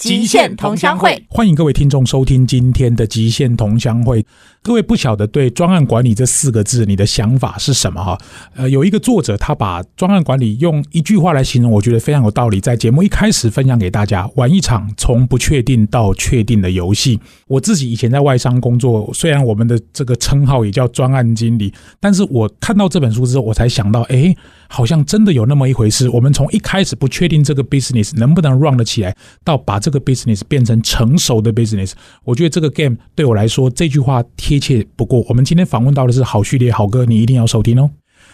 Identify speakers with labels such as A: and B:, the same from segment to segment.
A: 极限同乡会，
B: 欢迎各位听众收听今天的极限同乡会。各位不晓得对专案管理这四个字，你的想法是什么哈？呃，有一个作者他把专案管理用一句话来形容，我觉得非常有道理。在节目一开始分享给大家，玩一场从不确定到确定的游戏。我自己以前在外商工作，虽然我们的这个称号也叫专案经理，但是我看到这本书之后，我才想到，哎，好像真的有那么一回事。我们从一开始不确定这个 business 能不能 run 得起来，到把这个 business 变成成熟的 business，我觉得这个 game 对我来说这句话贴切不过。我们今天访问到的是好序列好哥，你一定要收听哦。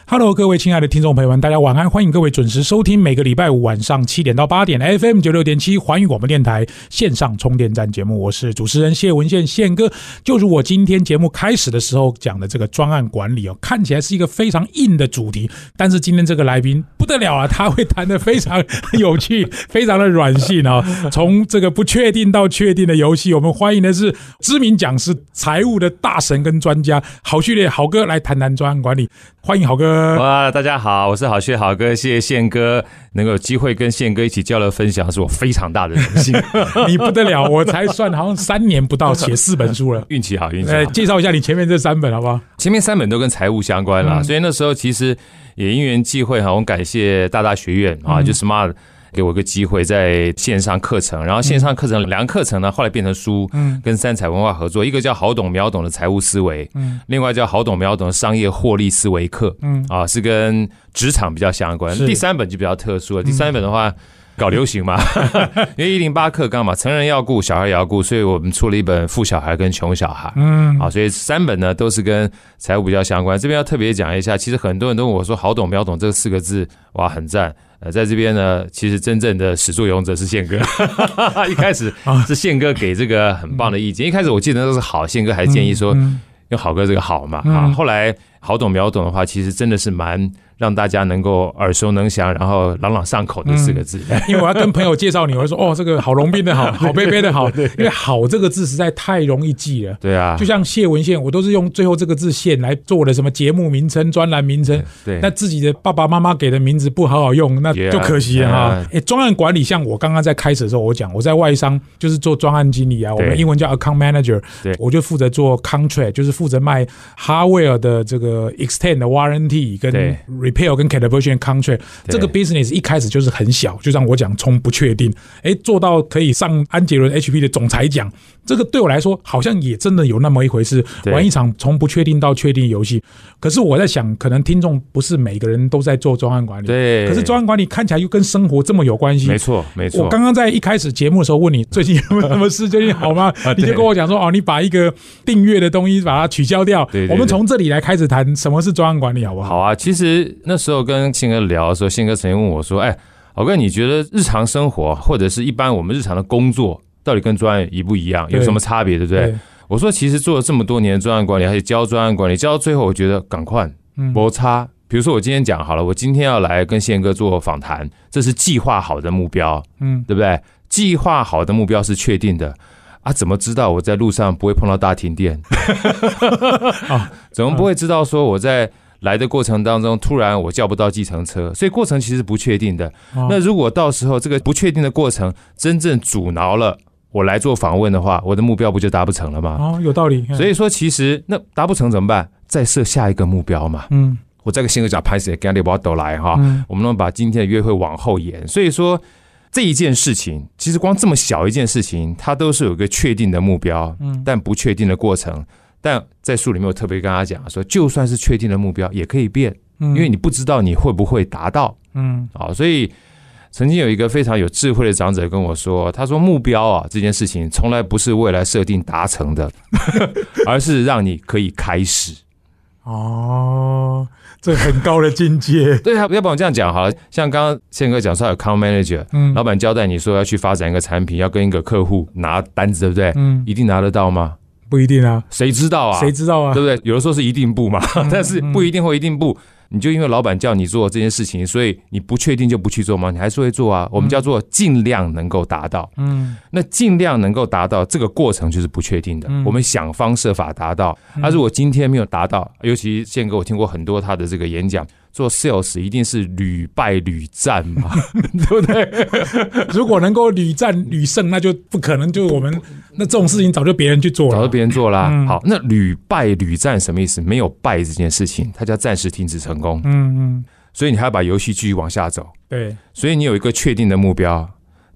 B: Hello，各位亲爱的听众朋友们，大家晚安！欢迎各位准时收听每个礼拜五晚上七点到八点 FM 九六点七环宇广播电台线上充电站节目。我是主持人谢文宪宪哥。就如我今天节目开始的时候讲的这个专案管理哦，看起来是一个非常硬的主题，但是今天这个来宾不得了啊，他会谈的非常有趣，非常的软性啊。从这个不确定到确定的游戏，我们欢迎的是知名讲师、财务的大神跟专家郝序列郝哥来谈谈专案管理。欢迎郝哥。
C: 哇，大家好，我是好学好哥，谢谢宪哥能够有机会跟宪哥一起交流分享，是我非常大的荣幸。
B: 你不得了，我才算好像三年不到写四本书了，
C: 运气好，运气好。
B: 介绍一下你前面这三本好不好？
C: 前面三本都跟财务相关了，所以那时候其实也因缘际会哈，我感谢大大学院啊，就 Smart。给我个机会在线上课程，然后线上课程两个课程呢，后来变成书，嗯，跟三彩文化合作，一个叫好懂秒懂的财务思维，嗯，另外叫好懂秒懂的商业获利思维课，嗯，啊，是跟职场比较相关。第三本就比较特殊了，第三本的话搞流行嘛，因为一零八课纲嘛，成人要顾，小孩也要顾，所以我们出了一本富小孩跟穷小孩，嗯，啊，所以三本呢都是跟财务比较相关。这边要特别讲一下，其实很多人都问我说“好懂秒懂”这四个字，哇，很赞。呃，在这边呢，其实真正的始作俑者是宪哥。一开始 是宪哥给这个很棒的意见，一开始我记得都是好，宪哥还建议说用好哥这个好嘛啊。后来好懂秒懂的话，其实真的是蛮。让大家能够耳熟能详，然后朗朗上口的四个字。
B: 因为我要跟朋友介绍你，我说哦，这个好龙斌的好，好贝贝的好。因为“好”这个字实在太容易记了。
C: 对啊，
B: 就像谢文宪，我都是用最后这个字“宪”来做我的什么节目名称、专栏名称。
C: 对，
B: 那自己的爸爸妈妈给的名字不好好用，那就可惜了哈。哎，专案管理，像我刚刚在开始的时候，我讲我在外商就是做专案经理啊，我们英文叫 account manager。
C: 对，
B: 我就负责做 contract，就是负责卖 hardware 的这个 extend 的 warranty 跟 repair 跟 calibration。contract 这个 business 一开始就是很小，就像我讲，从不确定，哎，做到可以上安杰伦 HP 的总裁奖，这个对我来说好像也真的有那么一回事。玩一场从不确定到确定游戏，可是我在想，可能听众不是每个人都在做专案管理，
C: 对。
B: 可是专案管理看起来又跟生活这么有关系，
C: 没错，没错。
B: 我刚刚在一开始节目的时候问你最近有没有什么事，最近好吗？你就跟我讲说，哦，你把一个订阅的东西把它取消掉。
C: 对，
B: 我们从这里来开始谈什么是专案管理，好不好？
C: 好啊，其实那时候跟信哥聊的时候。信哥曾经问我说：“哎，老哥，你觉得日常生活或者是一般我们日常的工作，到底跟专案一不一样？有什么差别？对不对？”我说：“其实做了这么多年的专案管理，还有教专案管理，教到最后，我觉得赶快摩擦。比如说，我今天讲好了，我今天要来跟宪哥做访谈，这是计划好的目标，嗯，对不对？计划好的目标是确定的啊，怎么知道我在路上不会碰到大停电？啊 怎么不会知道说我在？”来的过程当中，突然我叫不到计程车，所以过程其实不确定的。那如果到时候这个不确定的过程真正阻挠了我来做访问的话，我的目标不就达不成了吗？
B: 哦，有道理。
C: 所以说，其实那达不成怎么办？再设下一个目标嘛。嗯，我再跟新哥讲，拍摄跟你把都来哈，我们能把今天的约会往后延。所以说这一件事情，其实光这么小一件事情，它都是有一个确定的目标，嗯，但不确定的过程。但在书里面，我特别跟大家讲说，就算是确定的目标，也可以变，因为你不知道你会不会达到。嗯，好，所以曾经有一个非常有智慧的长者跟我说，他说目标啊这件事情，从来不是未来设定达成的，而是让你可以开始。
B: 哦，这很高的境界。
C: 对啊，要不然我这样讲好了，像刚刚宪哥讲说有 com manager，嗯，老板交代你说要去发展一个产品，要跟一个客户拿单子，对不对？嗯，一定拿得到吗？
B: 不一定啊，
C: 谁知道啊？
B: 谁知道啊？
C: 对不对？有的时候是一定不嘛，但是不一定会一定不。你就因为老板叫你做这件事情，所以你不确定就不去做吗？你还是会做啊。我们叫做尽量能够达到，
B: 嗯
C: 那尽量能够达到这个过程就是不确定的，
B: 嗯
C: 我们想方设法达到。那、如果今天没有达到，尤其宪哥，我听过很多他的这个演讲，做 sales 一定是屡败屡战嘛，对不对？
B: 如果能够屡战屡胜，那就不可能，就我们那这种事情早就别人去做了，
C: 早就别人做啦。
B: 嗯
C: 好，那屡败屡战什么意思？没有败这件事情，它叫暂时停止成功，
B: 嗯嗯，
C: 所以你还要把游戏继续往下走。
B: 对，
C: 所以你有一个确定的目标，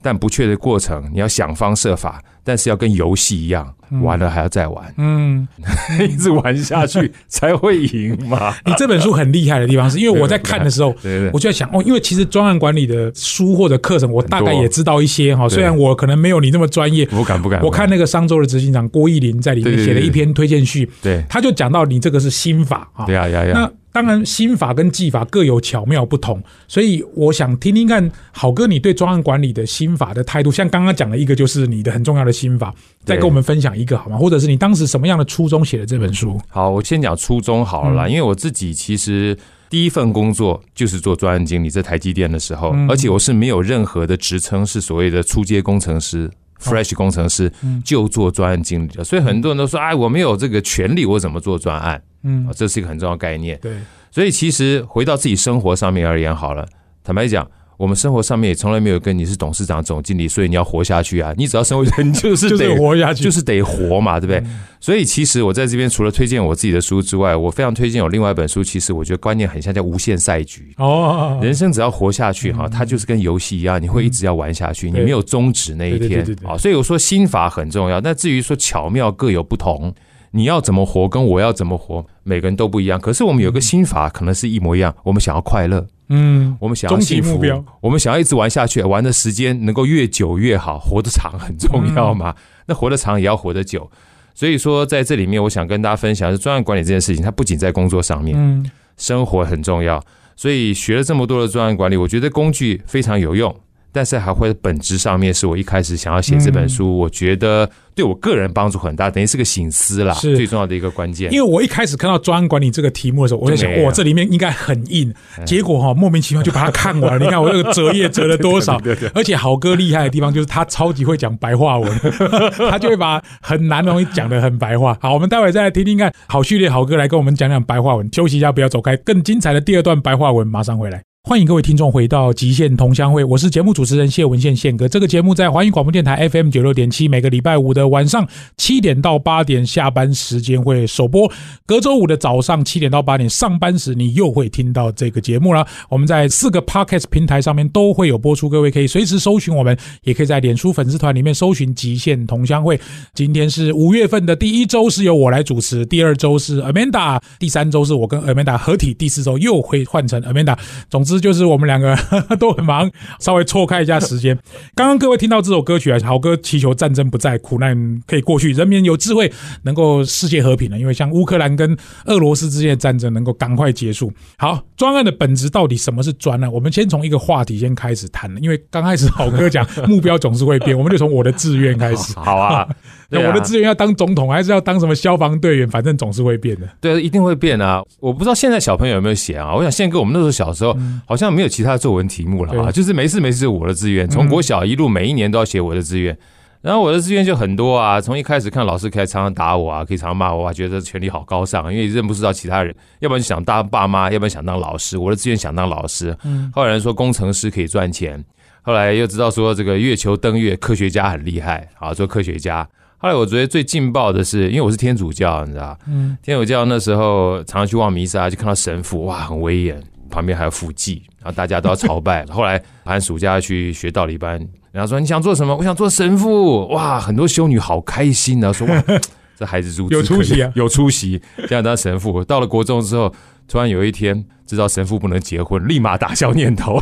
C: 但不确的过程，你要想方设法，但是要跟游戏一样，玩了还要再玩，
B: 嗯，
C: 一直玩下去才会赢嘛。
B: 你这本书很厉害的地方是因为我在看的时候。
C: 对对
B: 我就在想哦，因为其实专案管理的书或者课程，我大概也知道一些哈，
C: 对
B: 虽然我可能没有你那么专业。
C: 不敢不敢，
B: 我看那个商周的执行长郭义林在里面写了一篇推荐序，
C: 对。
B: 他就讲到你这个是心法啊，
C: 对呀呀呀。
B: 那，当然，心法跟技法各有巧妙不同，所以我想听听看，好哥你对专案管理的心法的态度。像刚刚讲的一个，就是你的很重要的心法，再跟我们分享一个好吗？或者是你当时什么样的初衷写的这本书？
C: 好，我先讲初衷好了啦，
B: 嗯
C: 因为我自己其实。第一份工作就是做专案经理，在台积电的时候，
B: 嗯
C: 而且我是没有任何的职称，是所谓的初阶工程师。Fresh 工程师
B: 嗯
C: 就做专案经理的，所以很多人都说：“哎，我没有这个权利，我怎么做专案？”
B: 嗯
C: 啊，，这是一个很重要的概念。
B: 对，
C: 所以其实回到自己生活上面而言，好了，坦白讲，我们生活上面也从来没有跟你是董事长、总经理，所以你要活下去啊！你只要生活，你就是
B: 就是
C: 得
B: 活下去，
C: 就是得活嘛，对不对？
B: 嗯
C: 所以其实我在这边除了推荐我自己的书之外，我非常推荐有另外一本书，其实我觉得观念很像叫《无限赛局》。
B: 哦，
C: 人生只要活下去哈，
B: 嗯
C: 它就是跟游戏一样，你会一直要玩下去，你没有终止那一天
B: 对。
C: 所以我说心法很重要，那至于说巧妙各有不同，你要怎么活跟我要怎么活，每个人都不一样。可是我们有个心法可能是一模一样，我们想要快乐，
B: 嗯，
C: 我们想要幸福
B: 目标，
C: 我们想要一直玩下去，玩的时间能够越久越好，活得长很重要嘛。那活得长也要活得久。所以说，在这里面，我想跟大家分享的是专案管理这件事情，它不仅在工作上面，
B: 嗯
C: 生活很重要。所以学了这么多的专案管理，我觉得工具非常有用，但是还会本质上面是我一开始想要写这本书，我觉得对我个人帮助很大，等于是个醒思啦，
B: 是
C: 最重要的一个关键。
B: 因为我一开始看到专案管理这个题目的时候，我
C: 就想，
B: 哇，这里面应该很硬，
C: 哎
B: 结果哈莫名其妙就把它看完了。你看我这个折页折了多少？
C: 对对对
B: 而且好哥厉害的地方就是他超级会讲白话文，他就会把很难的东西讲得很白话。好，我们待会再来听听看好序列好哥来跟我们讲讲白话文。休息一下，不要走开，更精彩的第二段白话文马上回来。欢迎各位听众回到极限同乡会，我是节目主持人谢文宪宪哥。这个节目在华语广播电台 FM 九六点七，每个礼拜五的晚上七点到八点下班时间会首播，隔周五的早上七点到八点上班时，你又会听到这个节目了。我们在四个 Podcast 平台上面都会有播出，各位可以随时搜寻我们，也可以在脸书粉丝团里面搜寻极限同乡会。今天是五月份的第一周是由我来主持，第二周是 Amanda，第三周是我跟 Amanda 合体，第四周又会换成 Amanda。总之就是我们两个 都很忙，稍微错开一下时间。刚刚各位听到这首歌曲啊，好歌祈求战争不再，苦难可以过去，人民有智慧，能够世界和平了。因为像乌克兰跟俄罗斯之间的战争能够赶快结束。好，专案的本质到底什么是专案？我们先从一个话题先开始谈，因为刚开始好哥讲目标总是会变，我们就从我的志愿开始。
C: 好啊，那啊
B: 我的志愿要当总统，还是要当什么消防队员？反正总是会变的。
C: 对，一定会变啊！我不知道现在小朋友有没有写啊？我想宪哥，我们那时候小时候好像没有其他作文题目了啊，就是没事没事我的志愿，从国小一路每一年都要写我的志愿。然后我的志愿就很多啊，从一开始看老师可以常常打我啊，可以常常骂我啊，觉得权力好高尚，因为认不知道其他人，要不然就想当爸妈，要不然想当老师。我的志愿想当老师，
B: 嗯。
C: 后来人说工程师可以赚钱，后来又知道说这个月球登月科学家很厉害，啊，做科学家。后来我觉得最劲爆的是，因为我是天主教，你知道，
B: 嗯。
C: 天主教那时候常常去望弥撒，就看到神父哇很威严，旁边还有辅祭，然后大家都要朝拜。后来寒暑假去学道理班，然后说你想做什么？我想做神父。哇，很多修女好开心啊，说哇 这孩子如
B: 有出息啊
C: 有出息，这样当神父。到了国中之后，突然有一天知道神父不能结婚，立马打消念头。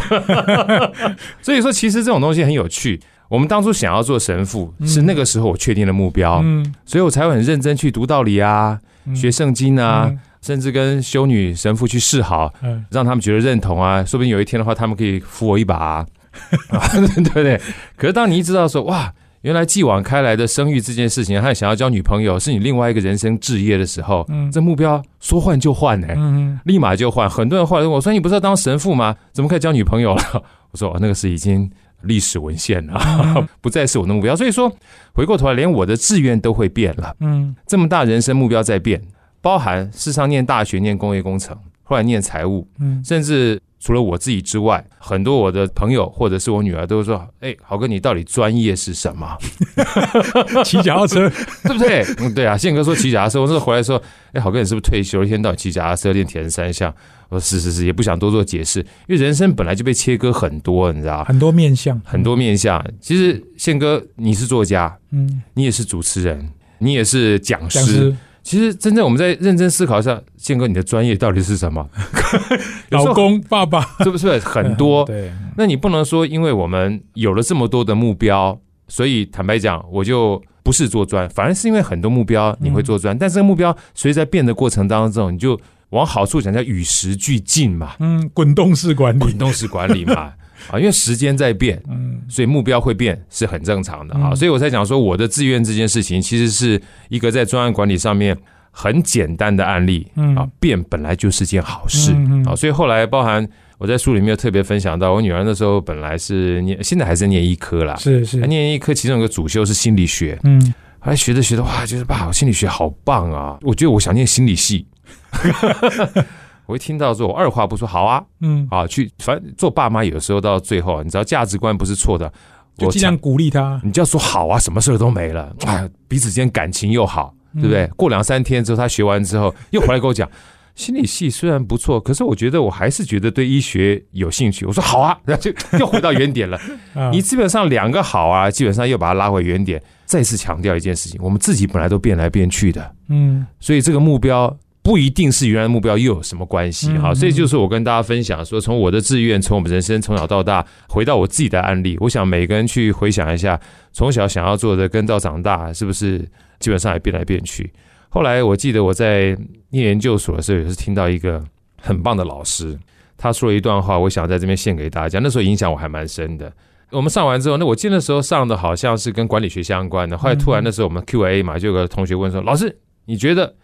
C: 所以说，其实这种东西很有趣。我们当初想要做神父，是那个时候我确定的目标，
B: 嗯，
C: 所以我才会很认真去读道理啊，
B: 嗯
C: 学圣经啊，
B: 嗯
C: 甚至跟修女神父去示好，
B: 嗯
C: 让他们觉得认同啊。说不定有一天的话，他们可以扶我一把、啊，对不对？可是当你一知道说，哇，原原来继往开来的生育这件事情，和想要交女朋友是你另外一个人生置业的时候，
B: 嗯
C: 这目标说换就换呢、
B: 嗯，
C: 立马就换。很多人后来问我说：“你不是要当神父吗？怎么可以交女朋友了？” 我说：“哦，那个是已经历史文献啊，不再是我的目标。”所以说，回过头来，连我的志愿都会变了。
B: 嗯
C: 这么大人生目标在变，包含事实上念大学念工业工程，后来念财务，
B: 嗯
C: 甚至除了我自己之外，很多我的朋友或者是我女儿都说：“哎，豪哥，你到底专业是什么？
B: 嗯，骑脚踏车，
C: 对不对？”嗯，对啊。宪哥说骑脚踏车，我那时候回来说：“哎，豪哥，你是不是退休？一天到晚骑脚踏车练铁人三项？”我说：“是是是，也不想多做解释，因为人生本来就被切割很多，你知道，
B: 很多面相，
C: 很多面相。其实宪哥，你是作家，
B: 嗯，
C: 你也是主持人，你也是讲师。
B: 讲师、
C: 其实真正我们在认真思考一下，宪哥你的专业到底是什么？
B: 老公、爸爸，
C: 是不是 很多？
B: 对，
C: 那你不能说，因为我们有了这么多的目标，所以坦白讲，我就不是做专，反而是因为很多目标你会做专，但这个目标随着在变的过程当中，你就往好处讲叫与时俱进嘛，
B: 嗯，滚动式管理，
C: 滚动式管理嘛。啊，因为时间在变，
B: 嗯
C: 所以目标会变是很正常的啊。
B: 嗯
C: 所以我才讲说，我的志愿这件事情，其实是一个在专案管理上面很简单的案例
B: 嗯
C: 啊，变本来就是件好事
B: 嗯嗯
C: 啊。所以后来包含我在书里面有特别分享到，我女儿那时候本来是念，现在还是念医科啦，
B: 是是
C: 她，念医科其中有个主修是心理学，
B: 嗯，
C: 后来学着学着哇，觉得哇，心理学好棒啊！我觉得我想念心理系。我一听到之后，我二话不说，好啊，
B: 嗯，
C: 啊，去，反正做爸妈有时候到最后，你知道价值观不是错的，我
B: 就尽量鼓励他，
C: 你就要说好啊，什么事儿都没了，啊，彼此间感情又好，对不对？
B: 嗯
C: 过两三天之后，他学完之后又回来跟我讲，心理系虽然不错，可是我觉得我还是觉得对医学有兴趣。我说好啊，然 后就又回到原点了。
B: 啊
C: 你基本上两个好啊，基本上又把它拉回原点。再次强调一件事情，我们自己本来都变来变去的，
B: 嗯
C: 所以这个目标不一定是原来的目标又有什么关系哈？
B: 嗯
C: 所以就是我跟大家分享说，从我的志愿，从我们人生从小到大，回到我自己的案例，我想每个人去回想一下，从小想要做的跟到长大是不是基本上也变来变去。后来我记得我在念研究所的时候，也是听到一个很棒的老师，他说了一段话，我想在这边献给大家。那时候影响我还蛮深的。我们上完之后，那我记得那时候上的好像是跟管理学相关的。后来突然那时候我们 Q&A 嘛，就有个同学问说：“老师，你觉得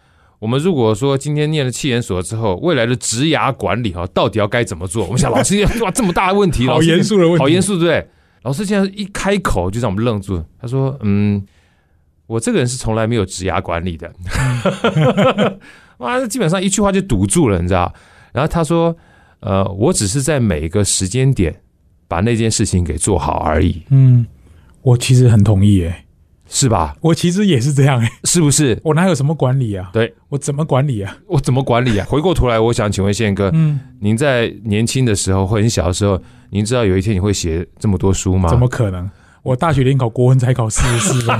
C: 我们如果说今天念了气研所之后，未来的职涯管理哈，到底要该怎么做？” 我们想，老师哇，这么大的问题，
B: 好严肃的问题，
C: 好严肃，对不对？老师现在一开口就让我们愣住。他说：“嗯，我这个人是从来没有职涯管理的。”哇，基本上一句话就堵住了，你知道？然后他说：“呃，我只是在每一个时间点把那件事情给做好而已，
B: 嗯，我其实很同意，诶，
C: 是吧？
B: 我其实也是这样，诶，
C: 是不是？
B: 我哪有什么管理啊？
C: 对
B: 我怎么管理啊？
C: 我怎么管理啊？回过头来，我想请问宪哥，
B: 嗯，
C: 您在年轻的时候或很小的时候，您知道有一天你会写这么多书吗？
B: 怎么可能？我大学联考国文才考四十四分，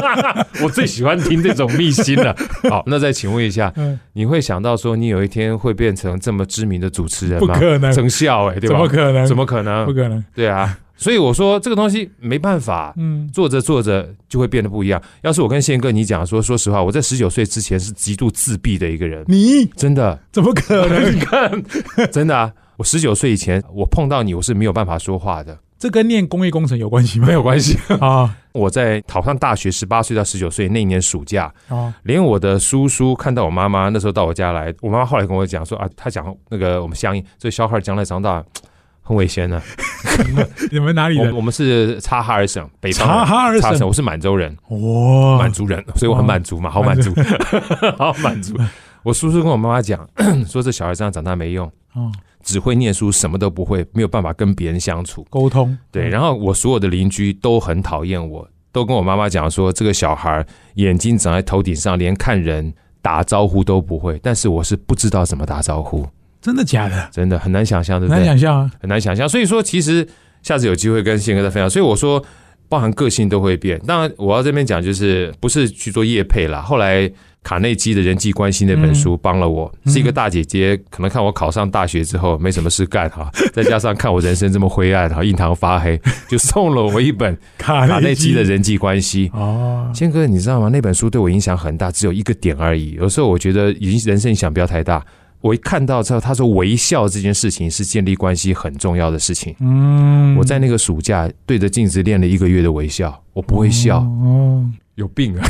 C: 我最喜欢听这种秘辛了。好，那再请问一下，
B: 嗯，
C: 你会想到说你有一天会变成这么知名的主持人吗？
B: 不可能，
C: 成效哎、对吧？
B: 怎么可能？
C: 怎么可能
B: 不？可能？
C: 对啊，所以我说这个东西没办法。
B: 嗯，
C: 做着做着就会变得不一样。要是我跟宪哥你讲说，说实话，我在十九岁之前是极度自闭的一个人，
B: 你
C: 真的，
B: 怎么可能？
C: 你看，真的啊！我十九岁以前，我碰到你，我是没有办法说话的，
B: 这跟念工业工程有关系吗？
C: 没有关系。
B: 啊
C: 我在考上大学，十八岁到十九岁那一年暑假，
B: 啊，
C: 连我的叔叔看到我妈妈那时候到我家来，我妈妈后来跟我讲说啊，她讲那个我们乡音，这小孩将来长大很危险的。
B: 你们哪里人？
C: 我我们是察哈尔省北方人
B: 察哈尔省
C: 省，我是满洲人，
B: 哇
C: 满，族人，所以我很满足嘛，好满足，好满足。我叔叔跟我妈妈讲说，这小孩这样长大没用，
B: 哦，
C: 只会念书，什么都不会，没有办法跟别人相处。
B: 沟通
C: 对，
B: 嗯
C: 然后我所有的邻居都很讨厌我，都跟我妈妈讲说，这个小孩眼睛长在头顶上，连看人打招呼都不会。但是我是不知道怎么打招呼，
B: 真的假的？
C: 真的很难想象，对不
B: 难？想象啊！
C: 很难想象。所以说，其实下次有机会跟宪哥再分享。所以我说，包含个性都会变。当然，我要这边讲，就是不是去做业配啦。后来卡内基的人际关系那本书帮了我，
B: 嗯
C: 是一个大姐姐，可能看我考上大学之后没什么事干 哈，再加上看我人生这么灰暗哈，印堂发黑，就送了我一本
B: 卡
C: 卡内基的人际关系。
B: 哦，
C: 宪哥，你知道吗？那本书对我影响很大，只有一个点而已。有时候我觉得已经人生影响不要太大。我一看到之后，他说微笑这件事情是建立关系很重要的事情。
B: 嗯，
C: 我在那个暑假对着镜子练了一个月的微笑，我不会笑，
B: 哦，
C: 有病啊，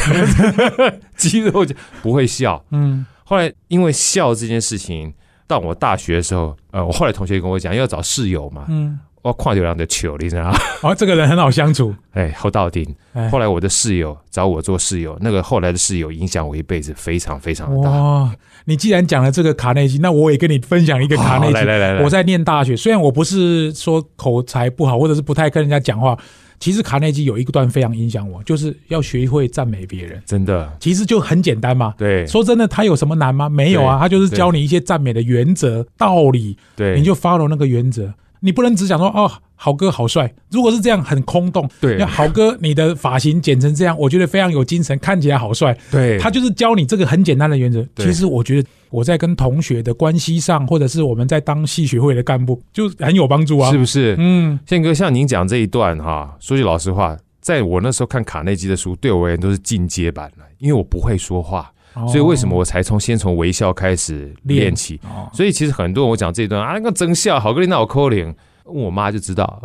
C: 肌肉就不会笑。
B: 嗯
C: 后来因为笑这件事情，到我大学的时候，呃，我后来同学跟我讲要找室友嘛，
B: 嗯，
C: 我跨流量的球，你知道吗？
B: 哦，这个人很好相处，
C: 哎，后到顶。
B: 哎
C: 后来我的室友找我做室友，那个后来的室友影响我一辈子，非常非常的大。
B: 哇！你既然讲了这个卡内基，那我也跟你分享一个卡内基。
C: 来来来来，
B: 我在念大学，虽然我不是说口才不好，或者是不太跟人家讲话，其实卡内基有一个段非常影响我，就是要学会赞美别人。
C: 真的
B: 其实就很简单嘛。
C: 对
B: 说真的，他有什么难吗？没有啊，他就是教你一些赞美的原则、道理，
C: 对，
B: 你就 follow 那个原则。你不能只讲说哦，豪哥好帅。如果是这样，很空洞。
C: 对
B: 那好哥，你的发型剪成这样，我觉得非常有精神，看起来好帅。
C: 对
B: 他就是教你这个很简单的原则。其实我觉得我在跟同学的关系上，或者是我们在当系学会的干部，就很有帮助啊。
C: 是不是？
B: 嗯，
C: 宪哥，像您讲这一段哈，说句老实话，在我那时候看卡内基的书，对我而言都是进阶版了，因为我不会说话，所以为什么我才从先从微笑开始练起？
B: 哦？
C: 所以其实很多人我讲这一段啊，那个真笑，好个领导扣脸，问我妈就知道。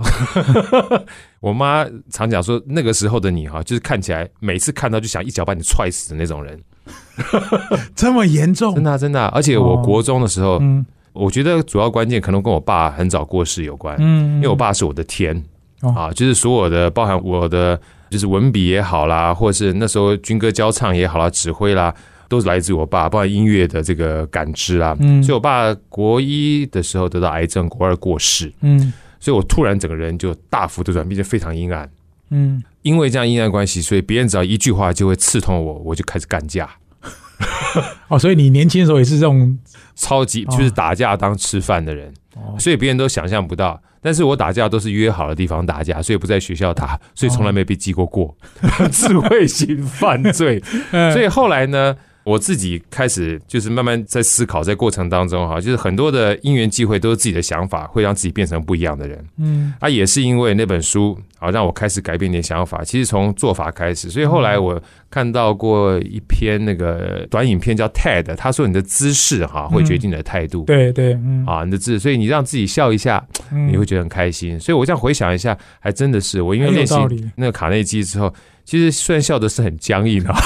C: 我妈常讲说，那个时候的你哈，就是看起来每次看到就想一脚把你踹死的那种人，
B: 这么严重？
C: 真的啊、真的啊、而且我国中的时候，
B: 嗯。
C: 我觉得主要关键可能跟我爸很早过世有关，
B: 嗯，
C: 因为我爸是我的天。
B: 哦。
C: 啊，就是所有的包含我的就是文笔也好啦，或者是那时候军歌教唱也好啦，指挥啦，都是来自于我爸，包括音乐的这个感知啊。
B: 嗯
C: 所以我爸国一的时候得到癌症，国二过世，
B: 嗯
C: 所以我突然整个人就大幅度转变，就非常阴暗。
B: 嗯，
C: 因为这样阴暗关系，所以别人只要一句话就会刺痛我，我就开始干架，
B: 哦，所以你年轻的时候也是这种
C: 超级
B: 哦
C: 就是打架当吃饭的人。
B: 哦
C: 所以别人都想象不到。但是我打架都是约好的地方打架，所以不在学校打，所以从来没被记过过。智慧型犯罪。
B: 呃
C: 所以后来呢，我自己开始就是慢慢在思考，在过程当中哈，就是很多的因缘机会都是自己的想法，会让自己变成不一样的人。
B: 嗯
C: 啊，也是因为那本书啊，让我开始改变点想法。其实从做法开始，所以后来我看到过一篇那个短影片叫 TED，他说你的姿势哈会决定你的态度。
B: 对对嗯
C: 啊，你的字，所以你让自己笑一下，
B: 嗯
C: 你会觉得很开心。所以我这样回想一下，还真的是我因为练习那个卡内基之后，其实虽然笑的是很僵硬啊，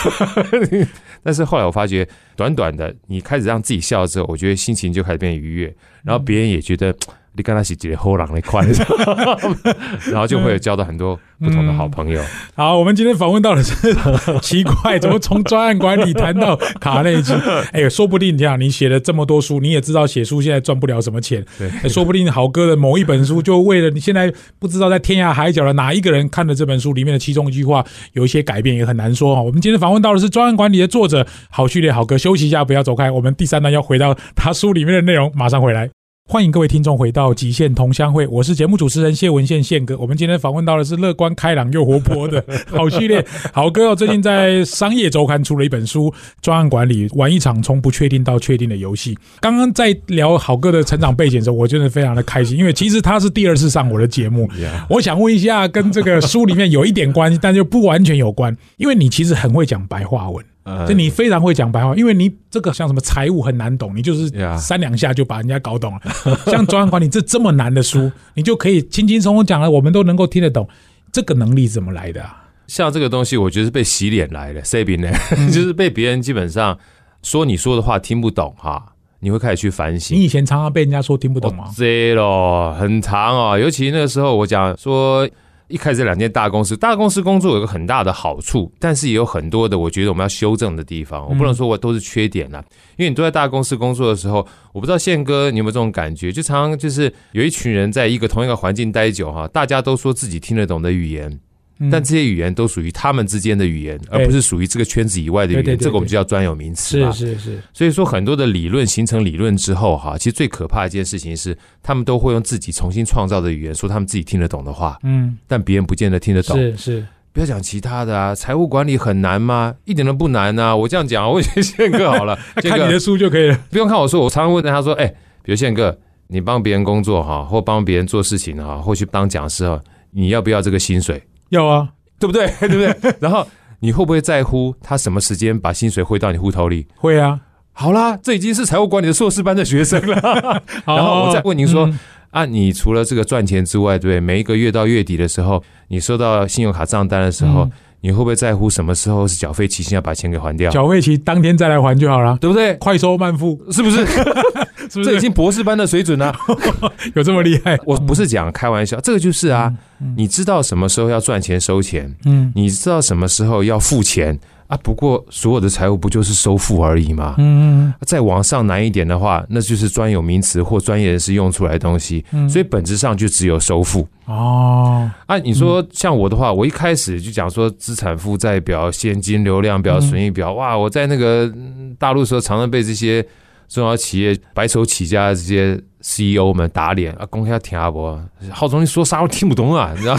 C: 但是后来我发觉，短短的你开始让自己笑之后，我觉得心情就开始变愉悦，然后别人也觉得。你跟他是几个后狼的快，然后就会有交到很多不同的好朋友。
B: 好，我们今天访问到的是 奇怪，怎么从专案管理谈到卡内基？哎，说不定这样，你写了这么多书，你也知道写书现在赚不了什么钱，
C: 对
B: 哎说不定好哥的某一本书，就为了你现在不知道在天涯海角的哪一个人看了这本书里面的其中一句话有一些改变，也很难说哈。我们今天访问到的是专案管理的作者好序列好哥，休息一下，不要走开，我们第三段要回到他书里面的内容，马上回来。欢迎各位听众回到《极限同乡会》，我是节目主持人谢文宪宪哥。我们今天访问到的是乐观开朗又活泼的 好系列好哥哦，最近在商业周刊出了一本书《专案管理：玩一场从不确定到确定的游戏》。刚刚在聊好哥的成长背景的时候，我真的非常的开心，因为其实他是第二次上我的节目。我想问一下，跟这个书里面有一点关系，但就不完全有关，因为你其实很会讲白话文。
C: 呃
B: 就你非常会讲白话，因为你这个像什么财务很难懂，你就是三两下就把人家搞懂了。像专案管理这这么难的书，你就可以轻轻松松讲了，我们都能够听得懂。这个能力怎么来的啊？
C: 像这个东西，我觉得是被洗脸来的 s a b i n 呢，就是被别人基本上说你说的话听不懂哈，你会开始去反省
B: 你。以前常常被人家说听不懂吗？
C: 这咯，很长哦。尤其那个时候，我讲说，一开始这两间大公司，大公司工作有个很大的好处，但是也有很多的我觉得我们要修正的地方。我不能说我都是缺点啦，因为你都在大公司工作的时候，我不知道宪哥你有没有这种感觉，就常常就是有一群人在一个同一个环境待久哈，大家都说自己听得懂的语言。
B: 嗯
C: 但这些语言都属于他们之间的语言，而不是属于这个圈子以外的语言。这个我们就叫专有名词嘛。
B: 是是是，
C: 所以说，很多的理论形成理论之后，哈，其实最可怕的一件事情是，他们都会用自己重新创造的语言说他们自己听得懂的话，
B: 嗯，
C: 但别人不见得听得懂。
B: 是是，
C: 不要讲其他的啊，财务管理很难吗？一点都不难啊！我这样讲，我觉得宪哥好了，
B: 看你的书就可以了。
C: 不用看我说，我常常问他说，哎、比如宪哥，你帮别人工作哈，或帮别人做事情哈，或去当讲师哈，你要不要这个薪水？
B: 要啊，
C: 对不对？对不对？然后你会不会在乎他什么时间把薪水汇到你户头里？
B: 会啊，
C: 好啦，这已经是财务管理的硕士班的学生了。然后我再问您说，
B: 嗯
C: 啊，你除了这个赚钱之外，对不对？每一个月到月底的时候，你收到信用卡账单的时候，
B: 嗯
C: 你会不会在乎什么时候是缴费期限要把钱给还掉？
B: 缴费期当天再来还就好了，
C: 对不对？
B: 快收慢付，
C: 是不是？
B: 是不是？
C: 这已经博士班的水准了、
B: 有这么厉害？
C: 我不是讲开玩笑，这个就是啊，你知道什么时候要赚钱收钱，
B: 嗯
C: 你知道什么时候要付钱啊。不过所有的财务不就是收付而已吗？
B: 嗯
C: 再往上难一点的话，那就是专有名词或专业人士用出来的东西，
B: 嗯
C: 所以本质上就只有收付。
B: 哦，
C: 啊，你说像我的话，我一开始就讲说资产负债表、现金流量表、损益表，哇，我在那个嗯大陆时候，常常被这些中小企业白手起家的这些 CEO 们打脸啊，公开要听阿伯，浩总你说啥我听不懂啊，你知道？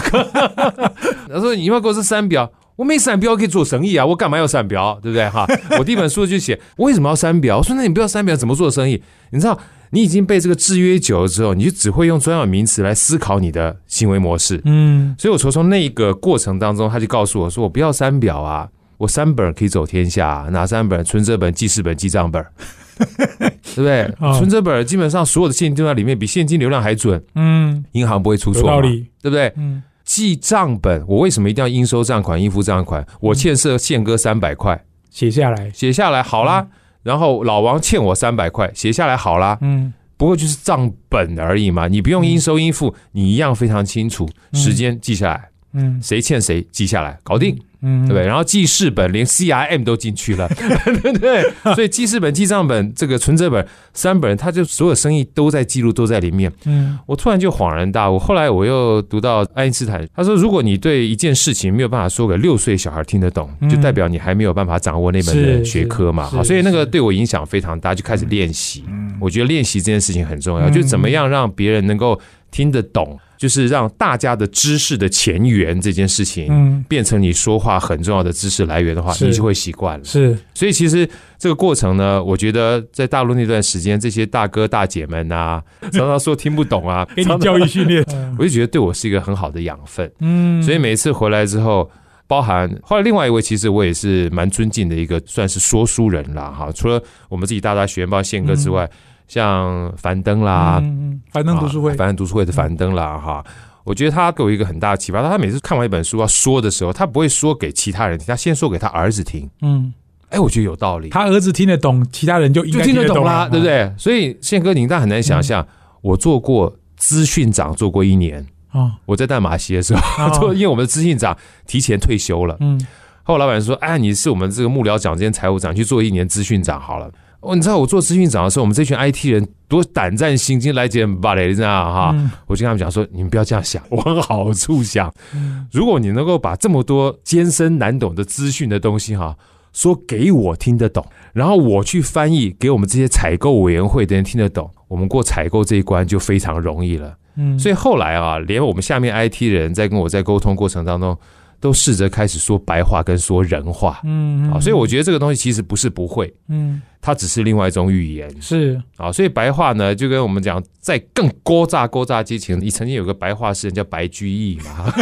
C: 他说你要给我是三表。我没三表可以做生意啊，我干嘛要三表？对不对？哈，我第一本书就写为什么要三表。我说那你不要三表怎么做生意？你知道，你已经被这个制约久了之后，你就只会用专有名词来思考你的行为模式。
B: 嗯
C: 所以我从从那个过程当中，他就告诉我说：“我不要三表啊，我三本可以走天下、啊。哪三本？存折本、记事本、记账本，对不对？
B: 哦
C: 存折本基本上所有的现金都在里面，比现金流量还准，
B: 嗯，
C: 银行不会出错嘛，
B: 道理。
C: 对不对？
B: 嗯
C: 记账本，我为什么一定要应收账款、应付账款？我欠设宪哥三百块，
B: 写下来。
C: 写下来好啦。然后老王欠我三百块，写下来好啦。
B: 嗯
C: 不过就是账本而已嘛，你不用应收应付，你一样非常清楚，时间记下来，
B: 嗯
C: 谁欠谁记下来，搞定。
B: 嗯，
C: 对不对？然后记事本连 CRM 都进去了，对不对？所以记事本、记账本、这个存折本三本，它就所有生意都在记录，都在里面。
B: 嗯
C: 我突然就恍然大悟。后来我又读到爱因斯坦，他说，如果你对一件事情没有办法说给六岁小孩听得懂，
B: 嗯
C: 就代表你还没有办法掌握那门的学科嘛。好，所以那个对我影响非常大，就开始练习。
B: 嗯
C: 我觉得练习这件事情很重要，
B: 嗯
C: 就是怎么样让别人能够听得懂，就是让大家的知识的前缘这件事情。
B: 嗯，
C: 变成你说话很重要的知识来源的话，你就会习惯了。
B: 是
C: 所以其实这个过程呢，我觉得在大陆那段时间，这些大哥大姐们啊，常常说听不懂啊，
B: 给你教育训练。
C: 我就觉得对我是一个很好的养分。
B: 嗯，
C: 所以每次回来之后，包含后来另外一位，其实我也是蛮尊敬的一个，算是说书人啦哈。除了我们自己大大学院报宪哥之外，像樊登啦，
B: 樊登读书会
C: 啊，樊登读书会的樊登啦哈。我觉得他给我一个很大的启发，他每次看完一本书要说的时候，他不会说给其他人听，他先说给他儿子听。
B: 嗯，
C: 哎，我觉得有道理，
B: 他儿子听得懂，其他人就应
C: 就
B: 该
C: 听得懂啦，
B: 了
C: 对不？对？所以宪哥，您但很难想象，我做过资讯长，做过一年。
B: 哦，
C: 我在淡马锡的时候，因为我们的资讯长提前退休了，
B: 嗯
C: 后来老板说：“哎，你是我们这个幕僚长兼财务长，去做一年资讯长好了。”哦，你知道我做资讯长的时候，我们这群 IT 人多胆战心惊来见巴雷，你知道哈？
B: 嗯
C: 我就跟他们讲说：“你们不要这样想，往好处想。
B: 嗯
C: 如果你能够把这么多艰深难懂的资讯的东西哈，说给我听得懂，然后我去翻译给我们这些采购委员会的人听得懂，我们过采购这一关就非常容易了。
B: 嗯，
C: 所以后来啊，连我们下面 IT 人在跟我在沟通过程当中，都试着开始说白话跟说人话
B: 嗯
C: 啊。所以我觉得这个东西其实不是不会，
B: 嗯
C: 它只是另外一种语言
B: 是
C: 啊。所以白话呢，就跟我们讲，在更勾炸勾炸激情，你曾经有个白话诗人叫白居易嘛，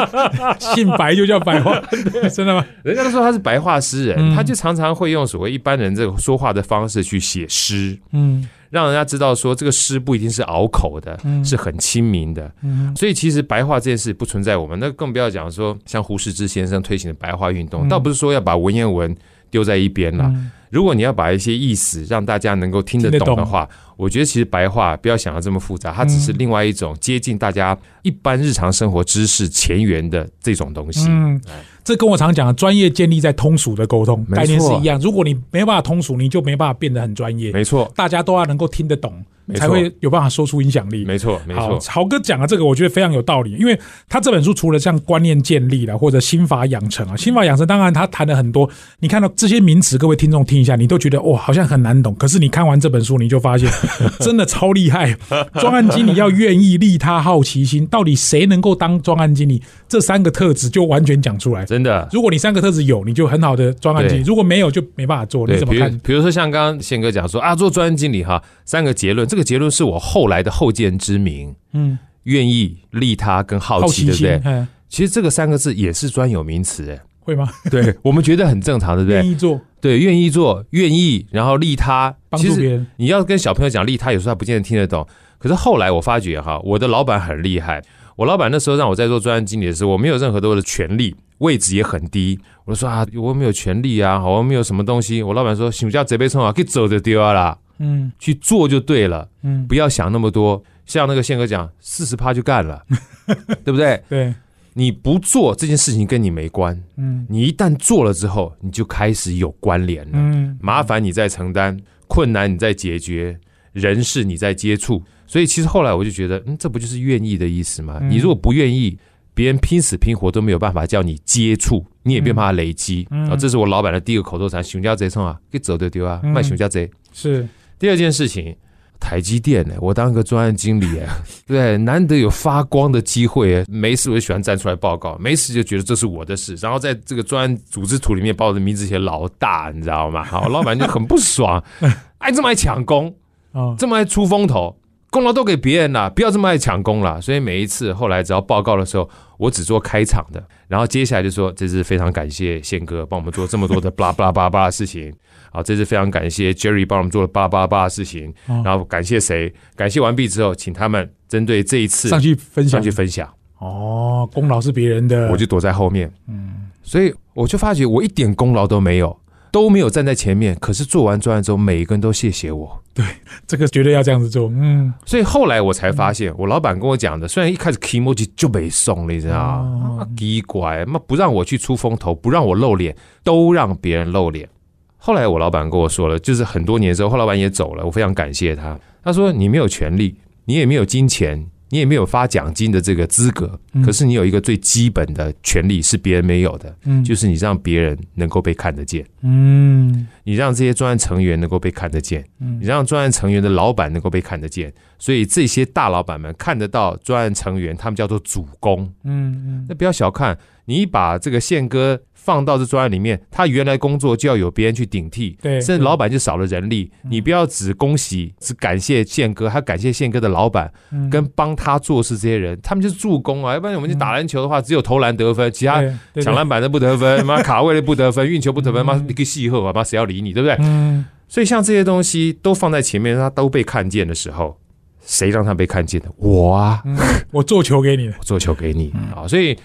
B: 姓白就叫白话，真的吗？
C: 人家都说他是白话诗人，
B: 嗯
C: 他就常常会用所谓一般人这个说话的方式去写诗。
B: 嗯
C: 让人家知道说这个诗不一定是拗口的，
B: 嗯
C: 是很亲民的。
B: 嗯
C: 所以其实白话这件事不存在我们，那更不要讲说像胡适之先生推行的白话运动，
B: 嗯
C: 倒不是说要把文言文丢在一边了。
B: 嗯
C: 如果你要把一些意思让大家能够听得
B: 懂
C: 懂的话，我觉得其实白话不要想的这么复杂，它只是另外一种接近大家一般日常生活知识前沿的这种东西。
B: 嗯，这跟我常讲的专业建立在通俗的沟通概念是一样。如果你没办法通俗，你就没办法变得很专业。
C: 没错，
B: 大家都要能够听得懂，才会有办法说出影响力。
C: 没错，没，错。
B: 豪哥讲的这个，我觉得非常有道理，因为他这本书除了像观念建立了，或者心法养成啊，心法养成当然他谈了很多。你看到这些名词，各位听众听一下，你都觉得哇，好像很难懂。可是你看完这本书，你就发现 真的超厉害。专案经理要愿意利他好奇心，到底谁能够当专案经理？这三个特质就完全讲出来。
C: 真的，
B: 如果你三个特质有，你就很好的专案经理；如果没有，就没办法做。你怎么看？
C: 比如说像刚刚宪哥讲说啊，做专案经理哈，三个结论，这个结论是我后来的后见之明，
B: 嗯，
C: 愿意利他跟好奇，
B: 好奇心
C: 对不对？，
B: 嗯
C: 其实这个三个字也是专有名词，哎，
B: 会吗？
C: 对我们觉得很正常，对不对？
B: 愿意做，
C: 对，愿意做，愿意，然后利他，
B: 帮助别人，
C: 你要跟小朋友讲利他，有时候他不见得听得懂。可是后来我发觉哈，我的老板很厉害。我老板那时候让我在做专案经理的时候，我没有任何多的权利，位置也很低。我就说啊，我没有权利啊，我没有什么东西。我老板说，请叫贼被冲啊，可以走就丢啊啦，
B: 嗯
C: 去做就对了，
B: 嗯，
C: 不要想那么多。像那个宪哥讲，四十趴就干了，对不对？
B: 对，
C: 你不做这件事情跟你没关，
B: 嗯
C: 你一旦做了之后，你就开始有关联了。
B: 嗯，
C: 麻烦你在承担，困难你在解决，人事你在接触。所以其实后来我就觉得，嗯，这不就是愿意的意思吗？
B: 嗯
C: 你如果不愿意，别人拼死拼活都没有办法叫你接触，你也没有办法累积。
B: 嗯
C: 啊，这是我老板的第一个口头禅：熊家贼冲啊，给走丢丢啊，
B: 嗯
C: 卖熊家贼。
B: 是，
C: 第二件事情，台积电呢，我当个专案经理哎，对，难得有发光的机会哎，没事我就喜欢站出来报告，没事就觉得这是我的事，然后在这个专案组织图里面把我的名字写老大，你知道吗？好，老板就很不爽，哎，这么爱抢功，
B: 哦，
C: 这么爱出风头，功劳都给别人了，不要这么爱抢功了。所以每一次后来只要报告的时候，我只做开场的，然后接下来就说这次非常感谢宪哥帮我们做这么多的 巴拉巴拉巴拉的事情，好，这次非常感谢 Jerry 帮我们做了巴拉巴拉巴拉的事情，
B: 哦。
C: 然后感谢谁？感谢完毕之后，请他们针对这一次
B: 上去分享。
C: 上去分享，
B: 哦，功劳是别人的，
C: 我就躲在后面，
B: 嗯
C: 所以我就发觉我一点功劳都没有。都没有站在前面，可是做完专案之后，每一个人都谢谢我。
B: 对这个绝对要这样子做，嗯，
C: 所以后来我才发现，我老板跟我讲的，虽然一开始 k i m o j i 就没送了，你知道吗？
B: 哦
C: 奇怪，妈不让我去出风头，不让我露脸，都让别人露脸。后来我老板跟我说了，就是很多年之后，后老板也走了，我非常感谢他。他说：“你没有权利，你也没有金钱，你也没有发奖金的这个资格，
B: 嗯。
C: 可是你有一个最基本的权利是别人没有的，
B: 嗯，
C: 就是你让别人能够被看得见。”
B: 嗯。
C: 你让这些专案成员能够被看得见，
B: 嗯。
C: 你让专案成员的老板能够被看得见，所以这些大老板们看得到专案成员，他们叫做主攻。
B: 嗯。
C: 那不要小看，你把这个宪哥放到这专案里面，他原来工作就要有别人去顶替，
B: 对
C: 甚至老板就少了人力。你不要只恭喜、只感谢宪哥，还感谢宪哥的老板
B: 嗯，
C: 跟帮他做事这些人，他们就是助攻啊。要不然我们去打篮球的话，只有投篮得分，其他抢篮板的不得分，妈卡位的不得分，运球不得分，妈一个戏后啊，妈谁要理你，对不对？
B: 嗯
C: 所以像这些东西都放在前面，让他都被看见的时候，谁让他被看见的？我啊，
B: 嗯，我做球给你的，
C: 我做球给你啊。所以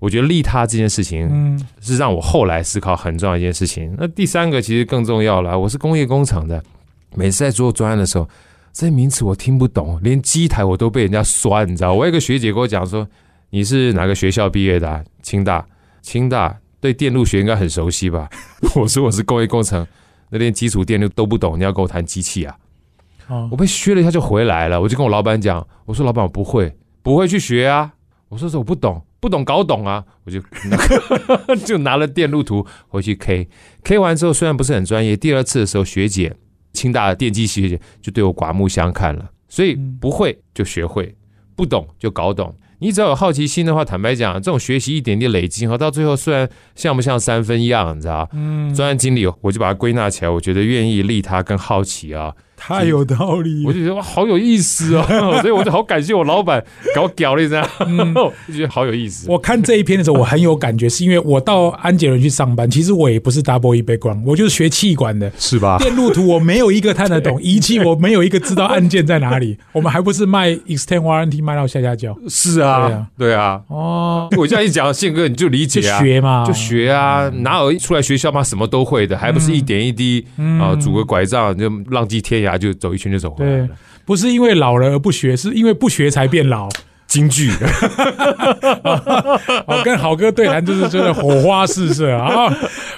C: 我觉得利他这件事情
B: 嗯
C: 是让我后来思考很重要一件事情。那第三个其实更重要了，我是工业工厂的，每次在做专案的时候，这些名词我听不懂，连机台我都被人家酸，你知道？我有一个学姐跟我讲说，你是哪个学校毕业的、啊？清大，清大对电路学应该很熟悉吧？我说我是工业工程，那连基础电路都不懂，你要跟我谈机器啊？
B: 哦
C: 我被削了一下就回来了，我就跟我老板讲，我说老板我不会，不会去学啊。我说是我不懂，不懂搞懂啊，我就 就拿了电路图回去 K，K 完之后虽然不是很专业，第二次的时候学姐，清大的电机系学姐就对我刮目相看了，所以
B: 嗯。
C: 不会就学会，不懂就搞懂。你只要有好奇心的话，坦白讲，这种学习一点点累积哈，到最后虽然像不像三分一样，你知道，
B: 嗯，
C: 专案经理我就把它归纳起来，我觉得愿意利他跟好奇啊，
B: 太有道理，
C: 我就觉得哇，好有意思哦，所以我就好感谢我老板搞屌了一下，
B: 嗯
C: 就觉得好有意思。
B: 我看这一篇的时候，我很有感觉，是因为我到安捷伦去上班，其实我也不是 double E background，我就是学气管的。
C: 是吧？
B: 电路图我没有一个看得懂，仪器我没有一个知道按键在哪里。我们还不是卖 extend warranty 卖到下下叫
C: 是
B: 对啊
C: 啊，对啊。
B: 哦，
C: 我这样一讲，宪哥你就理解啊，
B: 学嘛，
C: 就学啊，哪有一出来学校嘛什么都会的，还不是一点一滴
B: 嗯
C: 啊，拄个拐杖就浪迹天涯，就走一圈就走回来
B: 对
C: 了。，
B: 不是因为老了而不学，是因为不学才变老。
C: 京剧，
B: 好，跟好哥对谈就是真的火花四射啊！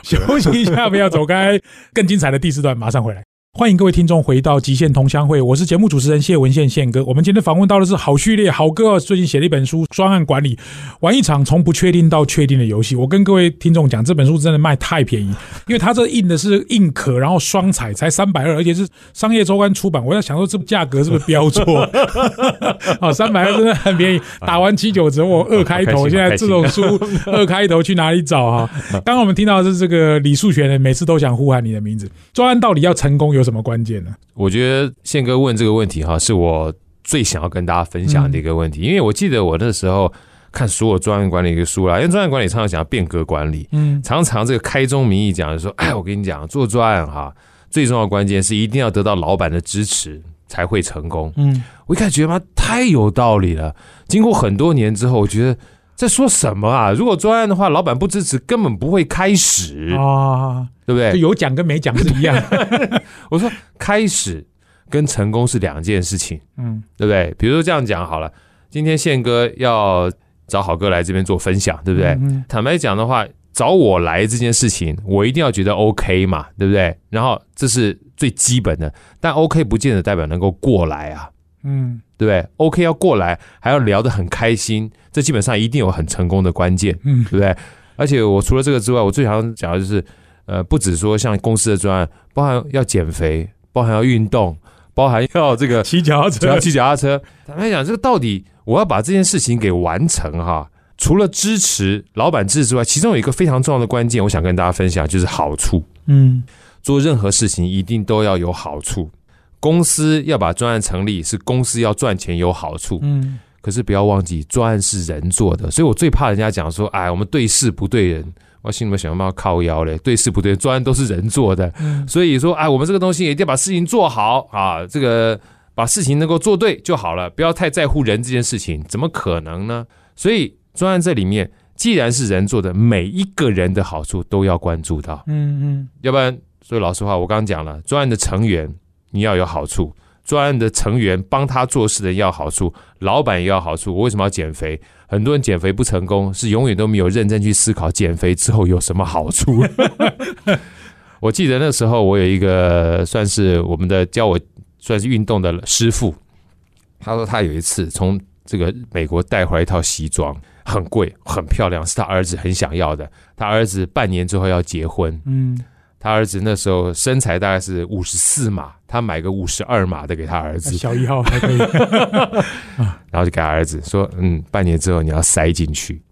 B: 休息一下，不要走开，更精彩的第四段马上回来。欢迎各位听众回到极限同乡会，我是节目主持人谢文宪宪哥。我们今天访问到的是好序列好哥，最近写了一本书《专案管理》，玩一场从不确定到确定的游戏。我跟各位听众讲，这本书真的卖太便宜，因为它这印的是硬壳，然后双彩才三百二，而且是商业周刊出版。我在想说，这价格是不是标错？啊，三百二真的很便宜，打完七九折，我二开头。现在这种书 二开头去哪里找啊？刚刚我们听到的是这个李树全的，每次都想呼喊你的名字。专案到底要成功有什么关键呢？
C: 我觉得宪哥问这个问题哈，是我最想要跟大家分享的一个问题，因为我记得我那时候看所有专案管理的书啦，因为专案管理常常讲变革管理，
B: 嗯。
C: 常常这个开宗明义讲说，哎，我跟你讲，做专案哈，最重要的关键是一定要得到老板的支持才会成功。
B: 嗯，
C: 我一开始觉得妈太有道理了，经过很多年之后，我觉得在说什么啊？如果专案的话，老板不支持，根本不会开始，
B: 啊，就
C: 对不对？
B: 有奖跟没奖是一样。
C: 我说开始跟成功是两件事情，
B: 嗯
C: 对不对？比如说这样讲好了，今天宪哥要找好哥来这边做分享，对不对？
B: 嗯
C: 坦白讲的话，找我来这件事情，我一定要觉得 OK 嘛，对不对？然后这是最基本的，但 OK 不见得代表能够过来啊，
B: 嗯
C: 对不对？OK 要过来，还要聊得很开心，这基本上一定有很成功的关键，
B: 嗯
C: 对不对？而且我除了这个之外，我最想讲的就是，呃，不止说像公司的专案，包含要减肥，包含要运动，包含要这个
B: 骑脚踏车，
C: 要骑脚踏车。坦白讲，这个到底我要把这件事情给完成哈，除了支持老板支持之外，其中有一个非常重要的关键，我想跟大家分享，就是好处。
B: 嗯
C: 做任何事情一定都要有好处。公司要把专案成立，是公司要赚钱有好处。
B: 嗯。
C: 可是不要忘记，专案是人做的，所以我最怕人家讲说，哎，我们对事不对人。我心里面想，要靠腰嘞，对事不对，专案都是人做的，
B: 嗯。
C: 所以说，哎，我们这个东西一定要把事情做好。啊，这个把事情能够做对就好了，不要太在乎人这件事情，怎么可能呢？所以专案这里面，既然是人做的，每一个人的好处都要关注到，
B: 嗯。
C: 要不然，所以老实话，我刚刚讲了，专案的成员你要有好处，专案的成员帮他做事的人要好处，老板也要好处。我为什么要减肥？很多人减肥不成功，是永远都没有认真去思考减肥之后有什么好处。我记得那时候，我有一个算是我们的教我算是运动的师傅，他说他有一次从这个美国带回来一套西装，很贵很漂亮，是他儿子很想要的。他儿子半年之后要结婚，
B: 嗯
C: 他儿子那时候身材大概是五十四码，他买个五十二码的给他儿
B: 嗯，
C: 子，
B: 小一号还可以。
C: 然后就给他儿子说：“嗯，半年之后你要塞进去。”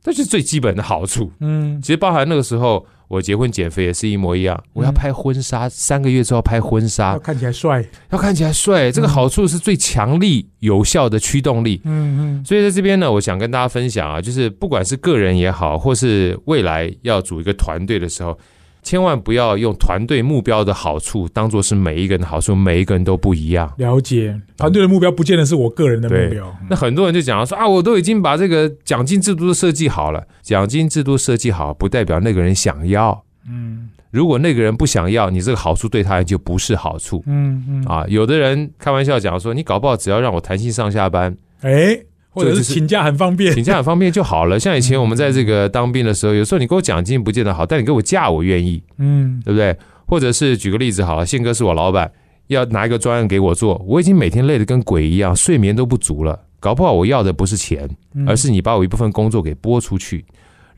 C: 这是最基本的好处。
B: 嗯
C: 其实包含那个时候我结婚减肥也是一模一样，我要拍婚纱，三个月之后拍婚纱
B: 要，看起来帅。
C: 要看起来帅，这个好处是最强力有效的驱动力。
B: 嗯嗯
C: 所以在这边呢，我想跟大家分享啊，就是不管是个人也好，或是未来要组一个团队的时候，千万不要用团队目标的好处当做是每一个人的好处，每一个人都不一样。
B: 了解。团队的目标不见得是我个人的目标。
C: 那很多人就讲说啊，我都已经把这个奖金制度都设计好了，奖金制度设计好，不代表那个人想要。
B: 嗯
C: 如果那个人不想要，你这个好处对他就不是好处
B: 嗯嗯。
C: 啊。有的人开玩笑讲说，你搞不好只要让我弹性上下班，
B: 哎，或者
C: 是
B: 是请假很方便。
C: 请假很方便就好了。像以前我们在这个当兵的时候，有时候你给我奖金不见得好，但你给我假我愿意，
B: 嗯
C: 对不对？或者是举个例子好了，宪哥是我老板，要拿一个专案给我做，我已经每天累得跟鬼一样，睡眠都不足了。搞不好我要的不是钱，
B: 嗯
C: 而是你把我一部分工作给拨出去，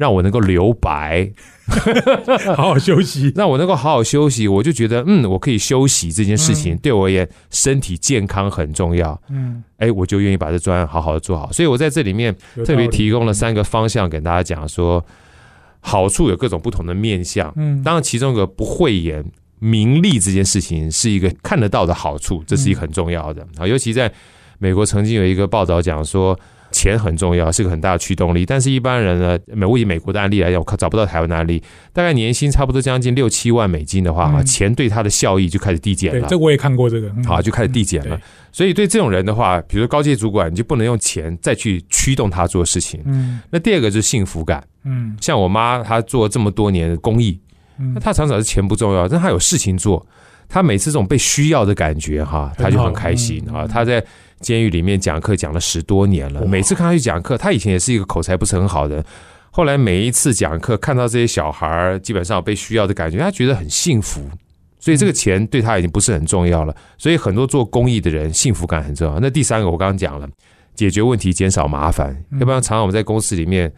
C: 让我能够留白，
B: 好好休息。
C: 让我能够好好休息。我就觉得，嗯，我可以休息这件事情、
B: 嗯
C: 对我而言，身体健康很重要。
B: 嗯，
C: 哎，我就愿意把这专案好好的做好。所以我在这里面特别提供了三个方向给大家讲说，好处有各种不同的面向。
B: 嗯，
C: 当然，其中一个不讳言名利这件事情是一个看得到的好处，这是一个很重要的啊。尤其在美国，曾经有一个报道讲说。钱很重要，是个很大的驱动力。但是，一般人呢，美我以美国的案例来讲，我靠找不到台湾的案例。大概年薪差不多将近六七万美金的话，啊，
B: 嗯
C: 钱对他的效益就开始递减了，。
B: 对这。我也看过这个。嗯
C: 好，就开始递减了
B: 对。
C: 所以对这种人的话，比如说高阶主管，你就不能用钱再去驱动他做事情。
B: 嗯
C: 那第二个就是幸福感，
B: 嗯
C: 像我妈，她做这么多年的公益，
B: 嗯
C: 那她常常是钱不重要，但她有事情做，她每次这种被需要的感觉哈，她就很开心
B: 嗯
C: 啊。她在监狱里面讲课讲了十多年了，每次看他去讲课，他以前也是一个口才不是很好的人。后来每一次讲课，看到这些小孩儿基本上被需要的感觉，他觉得很幸福。所以这个钱对他已经不是很重要了。所以很多做公益的人，幸福感很重要。那第三个我刚刚讲了，解决问题，减少麻烦。
B: 嗯
C: 要不然常常我们在公司里面，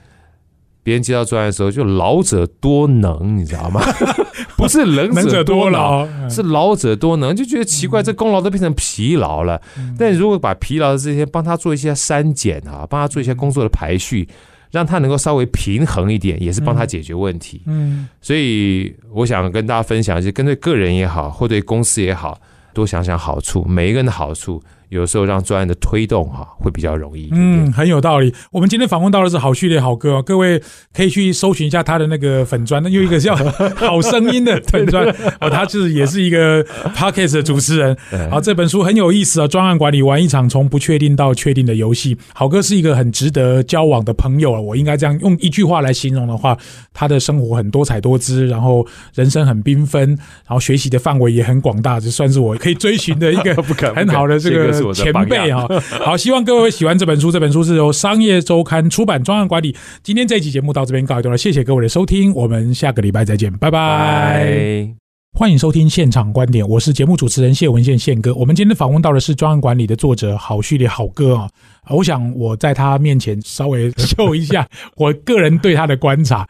C: 别人接到专案的时候，就老者多能，你知道吗？不是能
B: 能者多
C: 劳。是老者多能，就觉得奇怪，这功劳都变成疲劳了。
B: 嗯
C: 但如果把疲劳的这些帮他做一些删减啊，帮他做一些工作的排序，让他能够稍微平衡一点，也是帮他解决问题。
B: 嗯
C: 所以我想跟大家分享，就跟对个人也好，或对公司也好，多想想好处。每一个人的好处有时候让专案的推动哈会比较容易。
B: 嗯，很有道理。我们今天访问到的是好序列好哥哦，各位可以去搜寻一下他的那个粉砖，那有一个叫 好声音的粉砖 哦，他就是也是一个 podcast 的主持人。好，这本书很有意思啊，专案管理玩一场从不确定到确定的游戏。好哥是一个很值得交往的朋友啊，我应该这样用一句话来形容的话，他的生活很多彩多姿，然后人生很缤纷，然后学习的范围也很广大，这算是我可以追寻的一个 很好的这个前辈啊。好，希望各位会喜欢这本书。这本书是由商业周刊出版，专案管理。今天这一期节目到这边告一段落，谢谢各位的收听，我们下个礼拜再见，拜拜。欢迎收听现场观点，我是节目主持人谢文宪宪哥。我们今天访问到的是专案管理的作者郝旭烈郝哥啊。我想我在他面前稍微秀一下 我个人对他的观察。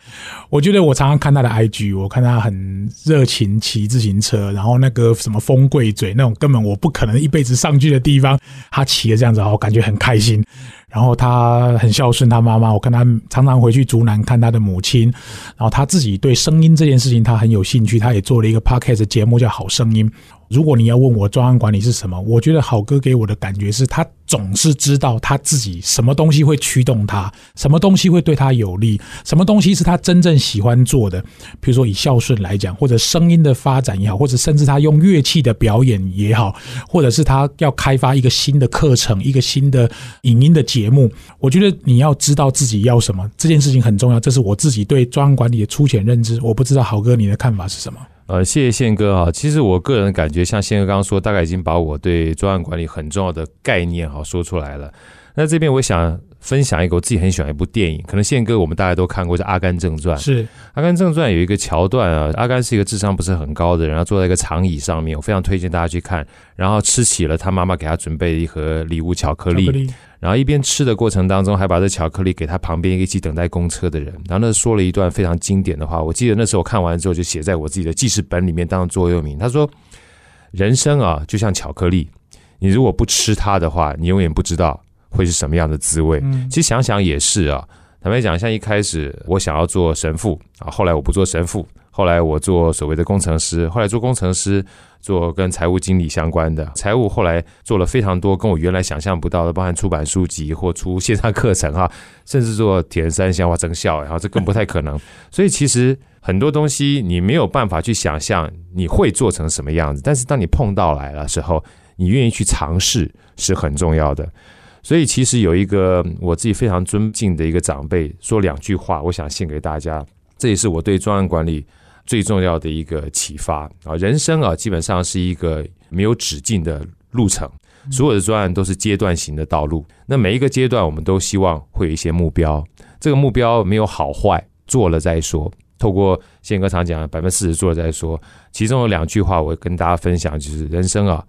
B: 我觉得我常常看他的 IG，我看他很热情骑自行车，然后那个什么风贵嘴那种根本我不可能一辈子上去的地方，他骑的这样子，我感觉很开心。然后他很孝顺他妈妈，我看他常常回去竹南看他的母亲。然后他自己对声音这件事情他很有兴趣，他也做了一个 podcast 节目叫《好声音》。如果你要问我专案管理是什么，我觉得好哥给我的感觉是他总是知道他自己什么东西会驱动他，什么东西会对他有利，什么东西是他真正喜欢做的。比如说以孝顺来讲，或者声音的发展也好，或者甚至他用乐器的表演也好，或者是他要开发一个新的课程、一个新的影音的节目。我觉得你要知道自己要什么，这件事情很重要。这是我自己对专案管理的粗浅认知。我不知道好哥你的看法是什么？
C: 呃，谢谢宪哥啊。其实我个人感觉，像宪哥刚刚说，大概已经把我对专案管理很重要的概念哈说出来了。那这边我想分享一个我自己很喜欢一部电影，可能宪哥我们大家都看过，叫《阿甘正传》。
B: 是《
C: 阿甘正传》有一个桥段啊，阿甘是一个智商不是很高的人，然后坐在一个长椅上面，我非常推荐大家去看。然后吃起了他妈妈给他准备一盒礼物巧克力。然后一边吃的过程当中，还把这巧克力给他旁边一起等待公车的人。然后那说了一段非常经典的话，我记得那时候我看完之后就写在我自己的记事本里面当座右铭。他说：“人生啊，就像巧克力，你如果不吃它的话，你永远不知道会是什么样的滋味。”其实想想也是啊。坦白讲，像一开始我想要做神父啊，后来我不做神父。后来我做所谓的工程师，后来做工程师，做跟财务经理相关的财务，后来做了非常多跟我原来想象不到的，包含出版书籍或出线上课程哈，甚至做铁人三项或增效，然后这更不太可能。所以其实很多东西你没有办法去想象你会做成什么样子，但是当你碰到来了时候，你愿意去尝试是很重要的。所以其实有一个我自己非常尊敬的一个长辈说两句话，我想献给大家，这也是我对专案管理。最重要的一个启发啊，人生啊，基本上是一个没有止境的路程，所有的专案都是阶段型的道路。那每一个阶段，我们都希望会有一些目标，这个目标没有好坏，做了再说。透过宪哥常讲的百分之四十做了再说，其中有两句话我跟大家分享，就是人生啊，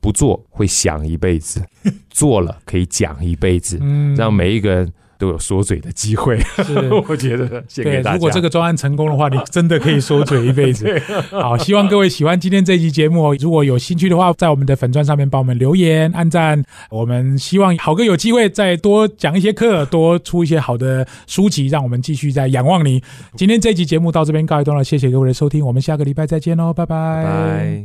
C: 不做会想一辈子，做了可以讲一辈子，让每一个人。都有说嘴的机会，我觉得。对，
B: 如果这个专案成功的话，你真的可以说嘴一辈子。好，希望各位喜欢今天这期节目。如果有兴趣的话，在我们的粉钻上面帮我们留言、按赞。我们希望好哥有机会再多讲一些课，多出一些好的书籍，让我们继续在仰望你。今天这期节目到这边告一段落，谢谢各位的收听，我们下个礼拜再见喽，拜拜。